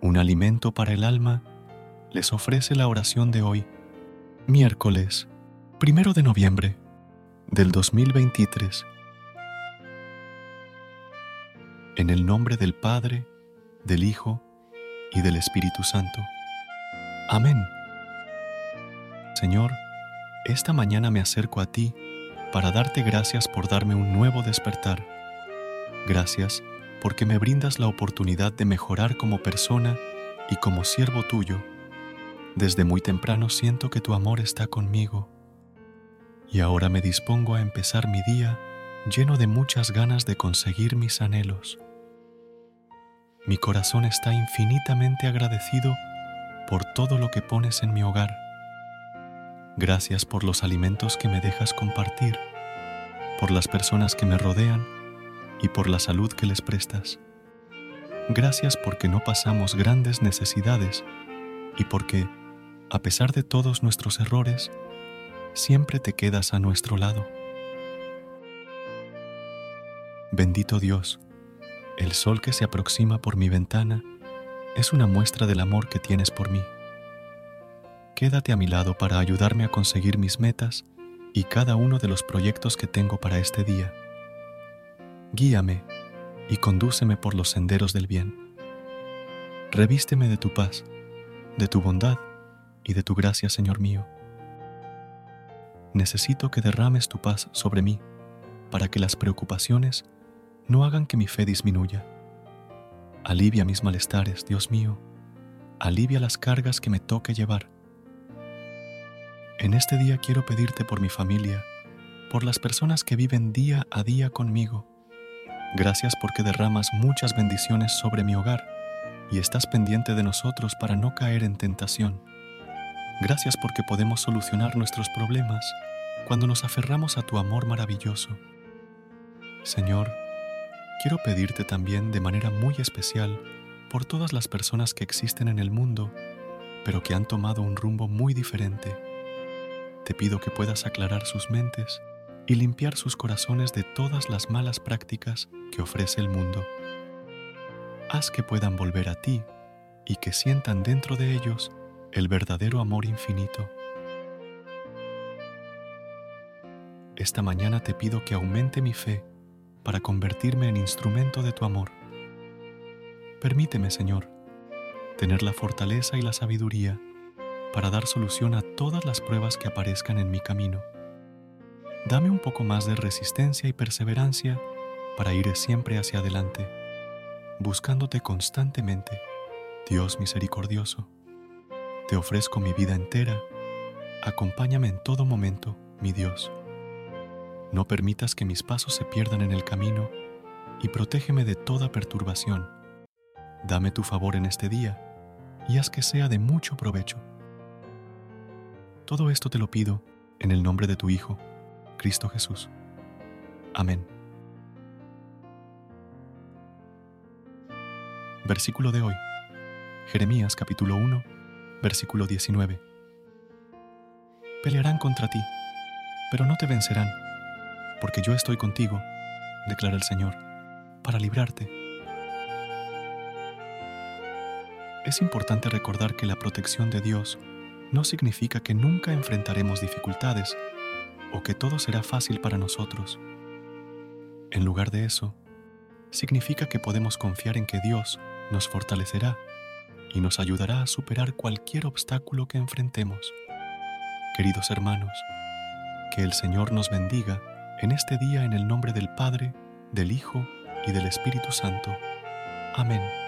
Un alimento para el alma, les ofrece la oración de hoy, miércoles, primero de noviembre del 2023. En el nombre del Padre, del Hijo y del Espíritu Santo. Amén. Señor, esta mañana me acerco a ti para darte gracias por darme un nuevo despertar. Gracias porque me brindas la oportunidad de mejorar como persona y como siervo tuyo. Desde muy temprano siento que tu amor está conmigo y ahora me dispongo a empezar mi día lleno de muchas ganas de conseguir mis anhelos. Mi corazón está infinitamente agradecido por todo lo que pones en mi hogar. Gracias por los alimentos que me dejas compartir, por las personas que me rodean y por la salud que les prestas. Gracias porque no pasamos grandes necesidades y porque, a pesar de todos nuestros errores, siempre te quedas a nuestro lado. Bendito Dios, el sol que se aproxima por mi ventana es una muestra del amor que tienes por mí. Quédate a mi lado para ayudarme a conseguir mis metas y cada uno de los proyectos que tengo para este día guíame y condúceme por los senderos del bien. Revísteme de tu paz, de tu bondad y de tu gracia, Señor mío. Necesito que derrames tu paz sobre mí para que las preocupaciones no hagan que mi fe disminuya. Alivia mis malestares, Dios mío. Alivia las cargas que me toque llevar. En este día quiero pedirte por mi familia, por las personas que viven día a día conmigo, Gracias porque derramas muchas bendiciones sobre mi hogar y estás pendiente de nosotros para no caer en tentación. Gracias porque podemos solucionar nuestros problemas cuando nos aferramos a tu amor maravilloso. Señor, quiero pedirte también de manera muy especial por todas las personas que existen en el mundo, pero que han tomado un rumbo muy diferente. Te pido que puedas aclarar sus mentes y limpiar sus corazones de todas las malas prácticas que ofrece el mundo. Haz que puedan volver a ti y que sientan dentro de ellos el verdadero amor infinito. Esta mañana te pido que aumente mi fe para convertirme en instrumento de tu amor. Permíteme, Señor, tener la fortaleza y la sabiduría para dar solución a todas las pruebas que aparezcan en mi camino dame un poco más de resistencia y perseverancia para ir siempre hacia adelante, buscándote constantemente, Dios misericordioso. Te ofrezco mi vida entera, acompáñame en todo momento, mi Dios. No permitas que mis pasos se pierdan en el camino y protégeme de toda perturbación. Dame tu favor en este día y haz que sea de mucho provecho. Todo esto te lo pido en el nombre de tu Hijo, Cristo Jesús. Amén. Versículo de hoy. Jeremías capítulo 1, versículo 19. Pelearán contra ti, pero no te vencerán, porque yo estoy contigo, declara el Señor, para librarte. Es importante recordar que la protección de Dios no significa que nunca enfrentaremos dificultades o que todo será fácil para nosotros. En lugar de eso, significa que podemos confiar en que Dios nos fortalecerá y nos ayudará a superar cualquier obstáculo que enfrentemos. Queridos hermanos, que el Señor nos bendiga en este día en el nombre del Padre, del Hijo y del Espíritu Santo. Amén.